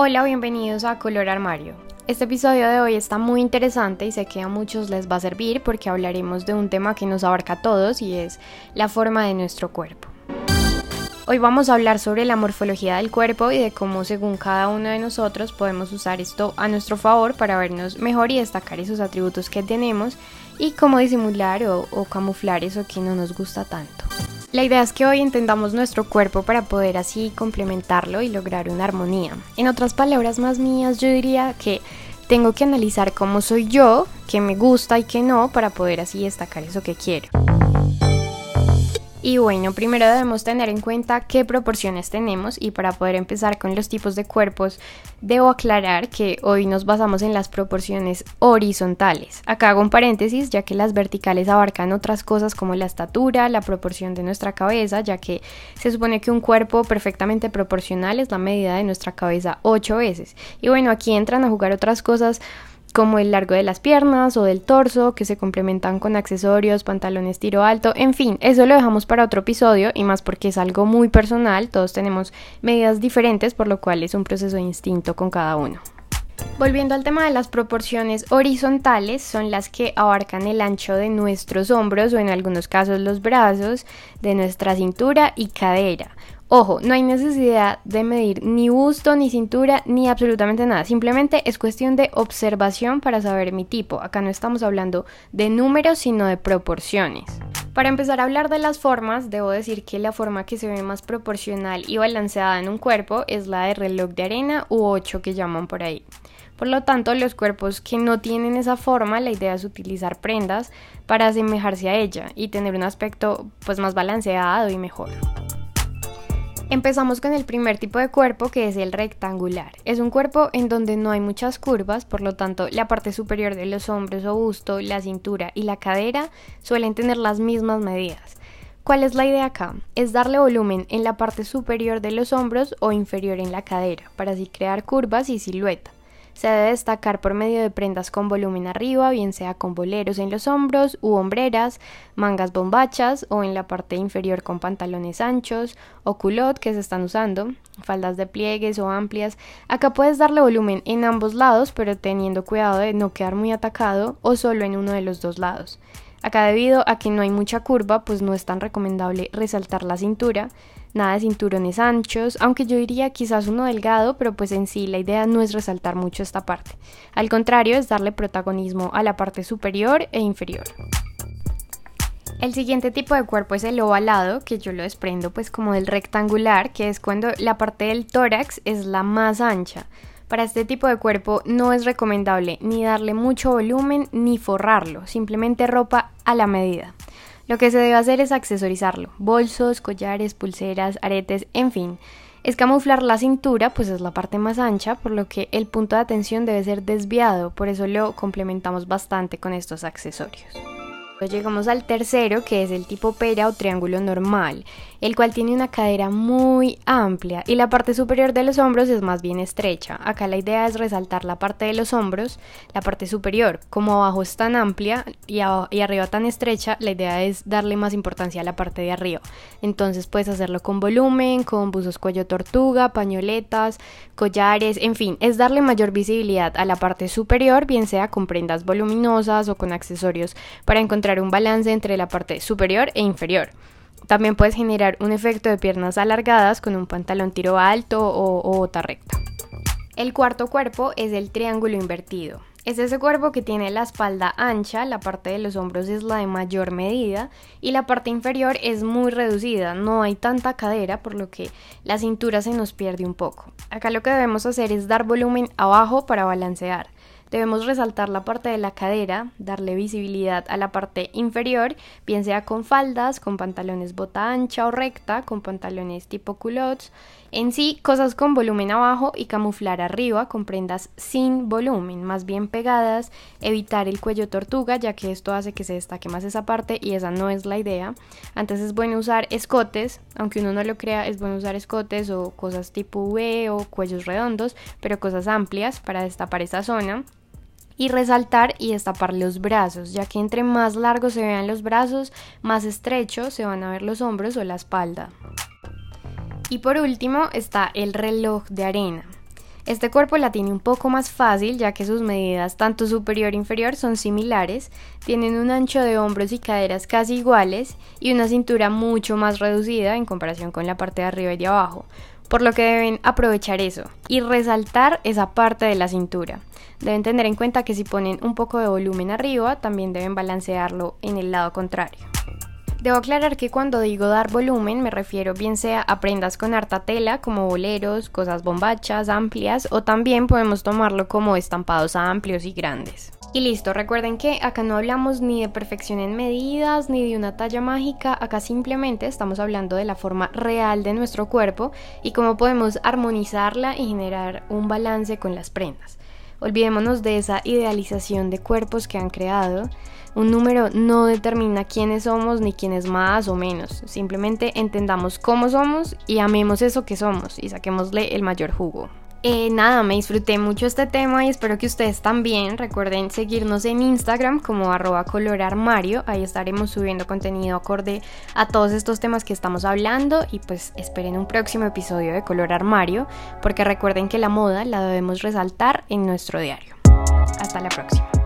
Hola, bienvenidos a Color Armario. Este episodio de hoy está muy interesante y sé que a muchos les va a servir porque hablaremos de un tema que nos abarca a todos y es la forma de nuestro cuerpo. Hoy vamos a hablar sobre la morfología del cuerpo y de cómo según cada uno de nosotros podemos usar esto a nuestro favor para vernos mejor y destacar esos atributos que tenemos y cómo disimular o, camuflar eso que no nos gusta tanto. La idea es que hoy entendamos nuestro cuerpo para poder así complementarlo y lograr una armonía. En otras palabras más mías, yo diría que tengo que analizar cómo soy yo, qué me gusta y qué no, para poder así destacar eso que quiero. Y bueno, primero debemos tener en cuenta qué proporciones tenemos y para poder empezar con los tipos de cuerpos, debo aclarar que hoy nos basamos en las proporciones horizontales. Acá hago un paréntesis ya que las verticales abarcan otras cosas como la estatura, la proporción de nuestra cabeza, ya que se supone que un cuerpo perfectamente proporcional es la medida de nuestra cabeza 8 veces. Y bueno, aquí entran a jugar otras cosas como el largo de las piernas o del torso, que se complementan con accesorios, pantalones tiro alto, en fin, eso lo dejamos para otro episodio y más porque es algo muy personal, todos tenemos medidas diferentes, por lo cual es un proceso distinto con cada uno. Volviendo al tema de las proporciones horizontales, son las que abarcan el ancho de nuestros hombros o en algunos casos los brazos, de nuestra cintura y cadera. Ojo, no hay necesidad de medir ni busto, ni cintura, ni absolutamente nada. Simplemente es cuestión de observación para saber mi tipo. Acá no estamos hablando de números, sino de proporciones. Para empezar a hablar de las formas, debo decir que la forma que se ve más proporcional y balanceada en un cuerpo es la de reloj de arena u 8 que llaman por ahí. Por lo tanto, los cuerpos que no tienen esa forma, la idea es utilizar prendas para asemejarse a ella y tener un aspecto pues más balanceado y mejor. Empezamos con el primer tipo de cuerpo que es el rectangular. Es un cuerpo en donde no hay muchas curvas, por lo tanto la parte superior de los hombros o busto, la cintura y la cadera suelen tener las mismas medidas. ¿Cuál es la idea acá? Es darle volumen en la parte superior de los hombros o inferior en la cadera, para así crear curvas y silueta. Se debe destacar por medio de prendas con volumen arriba, bien sea con boleros en los hombros u hombreras, mangas bombachas o en la parte inferior con pantalones anchos o culot que se están usando, faldas de pliegues o amplias. Acá puedes darle volumen en ambos lados, pero teniendo cuidado de no quedar muy atacado o solo en uno de los dos lados. Acá debido a que no hay mucha curva, pues no es tan recomendable resaltar la cintura, nada de cinturones anchos, aunque yo diría quizás uno delgado, pero pues en sí la idea no es resaltar mucho esta parte. Al contrario, es darle protagonismo a la parte superior e inferior. El siguiente tipo de cuerpo es el ovalado, que yo lo desprendo pues como del rectangular, que es cuando la parte del tórax es la más ancha. Para este tipo de cuerpo no es recomendable ni darle mucho volumen ni forrarlo, simplemente ropa a la medida. Lo que se debe hacer es accesorizarlo, bolsos, collares, pulseras, aretes, en fin. Es camuflar la cintura, pues es la parte más ancha, por lo que el punto de atención debe ser desviado, por eso lo complementamos bastante con estos accesorios. Llegamos al tercero, que es el tipo pera o triángulo normal, el cual tiene una cadera muy amplia y la parte superior de los hombros es más bien estrecha. Acá la idea es resaltar la parte de los hombros, la parte superior, como abajo es tan amplia y, y arriba tan estrecha, la idea es darle más importancia a la parte de arriba. Entonces puedes hacerlo con volumen, con buzos cuello tortuga, pañoletas, collares, en fin, es darle mayor visibilidad a la parte superior, bien sea con prendas voluminosas o con accesorios para encontrar un balance entre la parte superior e inferior. También puedes generar un efecto de piernas alargadas con un pantalón tiro alto o, o bota recta. El cuarto cuerpo es el triángulo invertido. Es ese cuerpo que tiene la espalda ancha, la parte de los hombros es la de mayor medida y la parte inferior es muy reducida, no hay tanta cadera por lo que la cintura se nos pierde un poco. Acá lo que debemos hacer es dar volumen abajo para balancear. Debemos resaltar la parte de la cadera, darle visibilidad a la parte inferior, bien sea con faldas, con pantalones bota ancha o recta, con pantalones tipo culottes, en sí cosas con volumen abajo y camuflar arriba con prendas sin volumen, más bien pegadas, evitar el cuello tortuga ya que esto hace que se destaque más esa parte y esa no es la idea. Antes es bueno usar escotes, aunque uno no lo crea, es bueno usar escotes o cosas tipo V o cuellos redondos, pero cosas amplias para destapar esa zona y resaltar y destapar los brazos, ya que entre más largos se vean los brazos, más estrechos se van a ver los hombros o la espalda. Y por último está el reloj de arena. Este cuerpo la tiene un poco más fácil ya que sus medidas tanto superior e inferior son similares, tienen un ancho de hombros y caderas casi iguales y una cintura mucho más reducida en comparación con la parte de arriba y de abajo, por lo que deben aprovechar eso y resaltar esa parte de la cintura. Deben tener en cuenta que si ponen un poco de volumen arriba, también deben balancearlo en el lado contrario. Debo aclarar que cuando digo dar volumen me refiero bien sea a prendas con harta tela como boleros, cosas bombachas, amplias o también podemos tomarlo como estampados amplios y grandes. Y listo, recuerden que acá no hablamos ni de perfección en medidas ni de una talla mágica, acá simplemente estamos hablando de la forma real de nuestro cuerpo y cómo podemos armonizarla y generar un balance con las prendas. Olvidémonos de esa idealización de cuerpos que han creado. Un número no determina quiénes somos ni quién es más o menos. Simplemente entendamos cómo somos y amemos eso que somos y saquémosle el mayor jugo. Eh, nada, me disfruté mucho este tema y espero que ustedes también. Recuerden seguirnos en Instagram como arroba colorarmario. Ahí estaremos subiendo contenido acorde a todos estos temas que estamos hablando. Y pues esperen un próximo episodio de Color Armario. Porque recuerden que la moda la debemos resaltar en nuestro diario. Hasta la próxima.